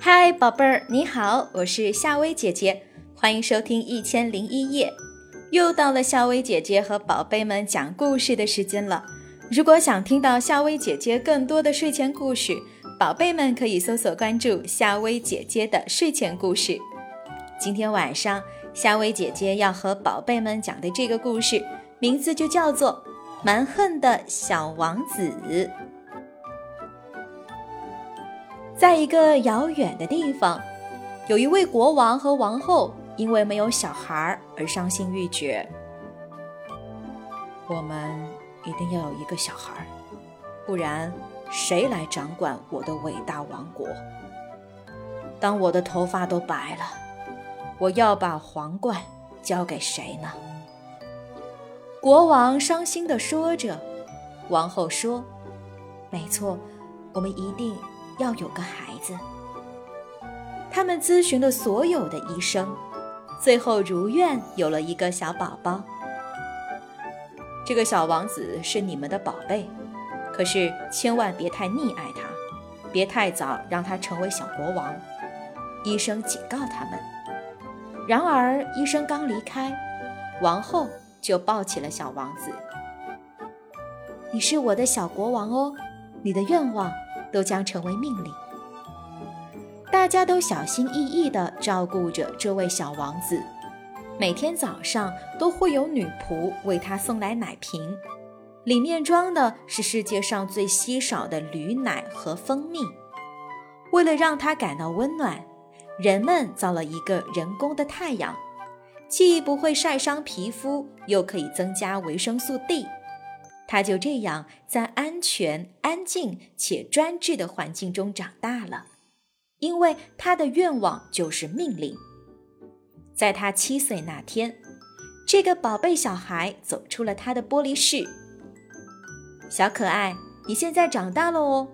嗨，宝贝儿，你好，我是夏薇姐姐，欢迎收听《一千零一夜》。又到了夏薇姐姐和宝贝们讲故事的时间了。如果想听到夏薇姐姐更多的睡前故事，宝贝们可以搜索关注夏薇姐姐的睡前故事。今天晚上，夏薇姐姐要和宝贝们讲的这个故事，名字就叫做《蛮横的小王子》。在一个遥远的地方，有一位国王和王后，因为没有小孩而伤心欲绝。我们一定要有一个小孩，不然谁来掌管我的伟大王国？当我的头发都白了，我要把皇冠交给谁呢？国王伤心地说着。王后说：“没错，我们一定。”要有个孩子，他们咨询了所有的医生，最后如愿有了一个小宝宝。这个小王子是你们的宝贝，可是千万别太溺爱他，别太早让他成为小国王。医生警告他们。然而医生刚离开，王后就抱起了小王子。你是我的小国王哦，你的愿望。都将成为命令。大家都小心翼翼地照顾着这位小王子，每天早上都会有女仆为他送来奶瓶，里面装的是世界上最稀少的驴奶和蜂蜜。为了让他感到温暖，人们造了一个人工的太阳，既不会晒伤皮肤，又可以增加维生素 D。他就这样在安全、安静且专制的环境中长大了，因为他的愿望就是命令。在他七岁那天，这个宝贝小孩走出了他的玻璃室。小可爱，你现在长大了哦。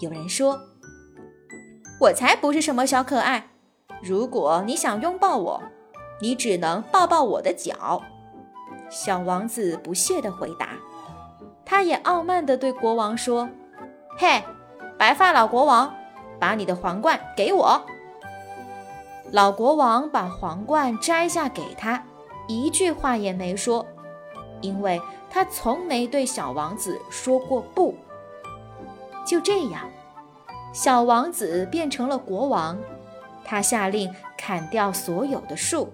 有人说：“我才不是什么小可爱。如果你想拥抱我，你只能抱抱我的脚。”小王子不屑地回答。他也傲慢地对国王说：“嘿，白发老国王，把你的皇冠给我。”老国王把皇冠摘下给他，一句话也没说，因为他从没对小王子说过不。就这样，小王子变成了国王。他下令砍掉所有的树，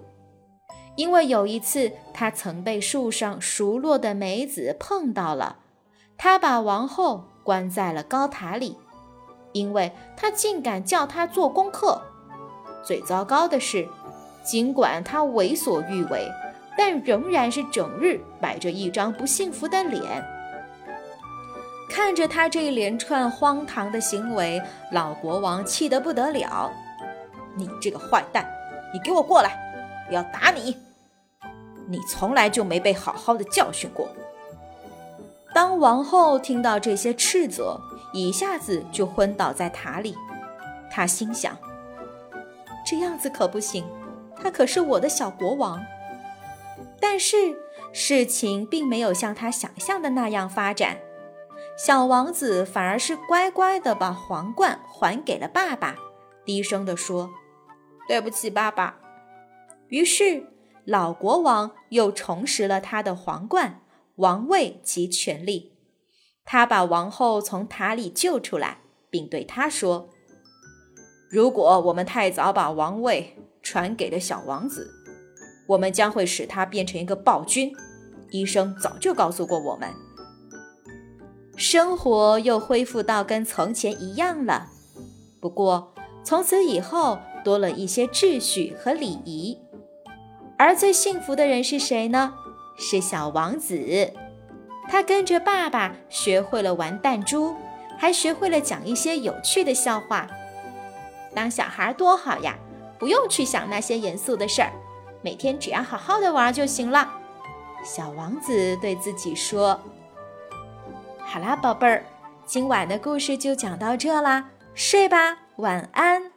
因为有一次他曾被树上熟落的梅子碰到了。他把王后关在了高塔里，因为他竟敢叫她做功课。最糟糕的是，尽管他为所欲为，但仍然是整日摆着一张不幸福的脸。看着他这一连串荒唐的行为，老国王气得不得了：“你这个坏蛋，你给我过来！我要打你！你从来就没被好好的教训过。”当王后听到这些斥责，一下子就昏倒在塔里。她心想：“这样子可不行，他可是我的小国王。”但是事情并没有像他想象的那样发展，小王子反而是乖乖的把皇冠还给了爸爸，低声地说：“对不起，爸爸。”于是老国王又重拾了他的皇冠。王位及权力，他把王后从塔里救出来，并对她说：“如果我们太早把王位传给了小王子，我们将会使他变成一个暴君。医生早就告诉过我们。”生活又恢复到跟从前一样了，不过从此以后多了一些秩序和礼仪。而最幸福的人是谁呢？是小王子，他跟着爸爸学会了玩弹珠，还学会了讲一些有趣的笑话。当小孩多好呀，不用去想那些严肃的事儿，每天只要好好的玩就行了。小王子对自己说：“好啦，宝贝儿，今晚的故事就讲到这啦，睡吧，晚安。”